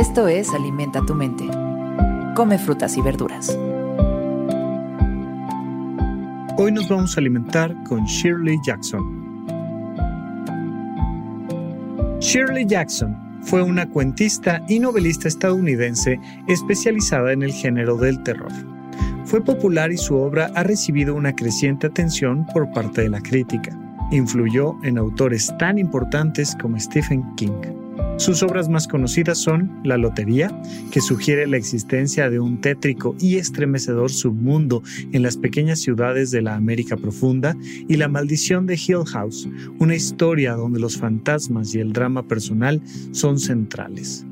Esto es Alimenta tu mente. Come frutas y verduras. Hoy nos vamos a alimentar con Shirley Jackson. Shirley Jackson fue una cuentista y novelista estadounidense especializada en el género del terror. Fue popular y su obra ha recibido una creciente atención por parte de la crítica. Influyó en autores tan importantes como Stephen King. Sus obras más conocidas son La Lotería, que sugiere la existencia de un tétrico y estremecedor submundo en las pequeñas ciudades de la América profunda, y La Maldición de Hill House, una historia donde los fantasmas y el drama personal son centrales.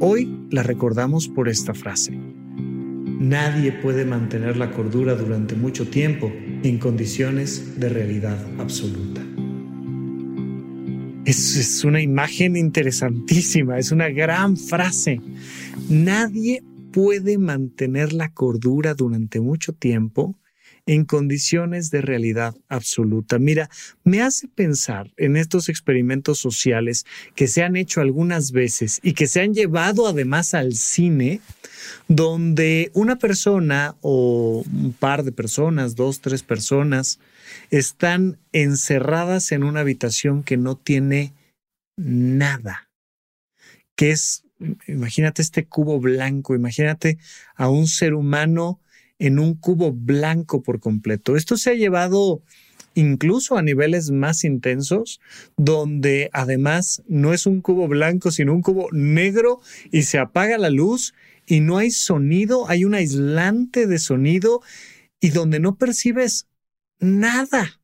Hoy la recordamos por esta frase. Nadie puede mantener la cordura durante mucho tiempo en condiciones de realidad absoluta. Es, una imagen interesantísima, es una gran frase. Nadie puede mantener la cordura durante mucho tiempo en condiciones de realidad absoluta. Mira, me hace pensar en estos experimentos sociales que se han hecho algunas veces y que se han llevado además al cine, donde una persona o un par de personas, dos, tres personas, están encerradas en una habitación que no tiene nada, que es, imagínate este cubo blanco, imagínate a un ser humano en un cubo blanco por completo. Esto se ha llevado incluso a niveles más intensos, donde además no es un cubo blanco, sino un cubo negro y se apaga la luz y no hay sonido, hay un aislante de sonido y donde no percibes nada.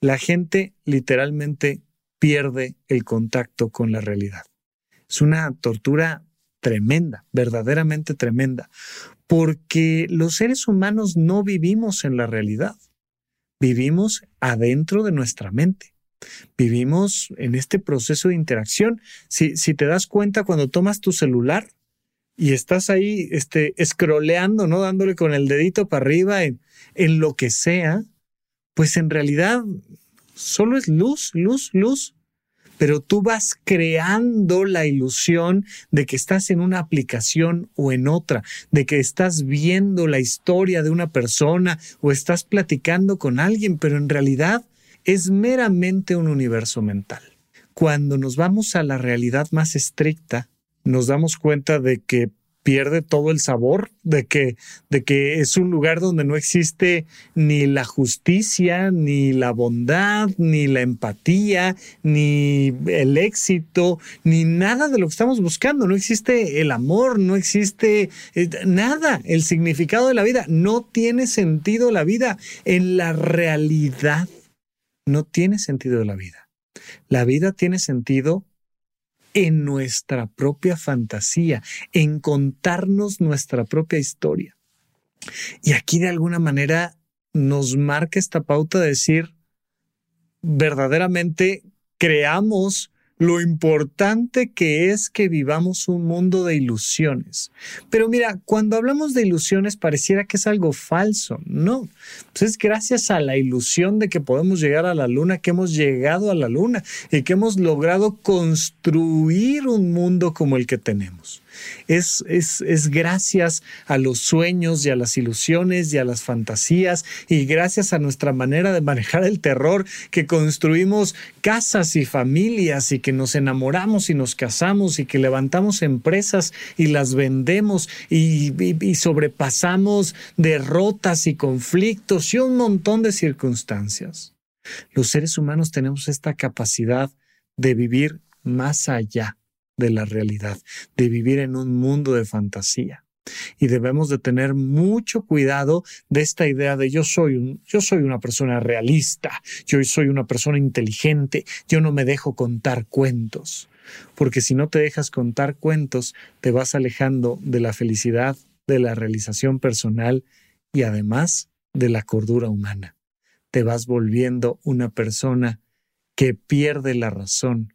La gente literalmente pierde el contacto con la realidad. Es una tortura tremenda, verdaderamente tremenda, porque los seres humanos no vivimos en la realidad, vivimos adentro de nuestra mente. Vivimos en este proceso de interacción. Si, si te das cuenta cuando tomas tu celular y estás ahí este, scrolleando, ¿no? Dándole con el dedito para arriba en, en lo que sea, pues en realidad solo es luz, luz, luz pero tú vas creando la ilusión de que estás en una aplicación o en otra, de que estás viendo la historia de una persona o estás platicando con alguien, pero en realidad es meramente un universo mental. Cuando nos vamos a la realidad más estricta, nos damos cuenta de que pierde todo el sabor de que, de que es un lugar donde no existe ni la justicia, ni la bondad, ni la empatía, ni el éxito, ni nada de lo que estamos buscando. No existe el amor, no existe eh, nada. El significado de la vida no tiene sentido la vida. En la realidad no tiene sentido la vida. La vida tiene sentido en nuestra propia fantasía, en contarnos nuestra propia historia. Y aquí de alguna manera nos marca esta pauta de decir, verdaderamente creamos lo importante que es que vivamos un mundo de ilusiones. Pero mira, cuando hablamos de ilusiones pareciera que es algo falso. No, pues es gracias a la ilusión de que podemos llegar a la luna que hemos llegado a la luna y que hemos logrado construir un mundo como el que tenemos. Es, es, gracias a los sueños y a las ilusiones y a las fantasías y gracias a nuestra manera de manejar el terror que construimos casas y familias y que nos enamoramos y nos casamos y que levantamos empresas y las vendemos y, y sobrepasamos derrotas y conflictos y un montón de circunstancias. Los seres humanos tenemos esta capacidad de vivir más allá de la realidad, de vivir en un mundo de fantasía. Y debemos de tener mucho cuidado de esta idea de yo soy yo soy una persona realista, yo soy una persona inteligente, yo no me dejo contar cuentos. Porque si no te dejas contar cuentos, te vas alejando de la felicidad, de la realización personal y además de la cordura humana. Te vas volviendo una persona que pierde la razón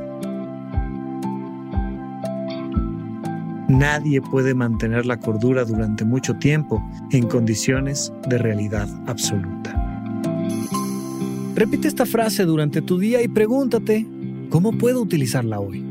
Nadie puede mantener la cordura durante mucho tiempo en condiciones de realidad absoluta. Repite esta frase durante tu día y pregúntate, ¿cómo puedo utilizarla hoy?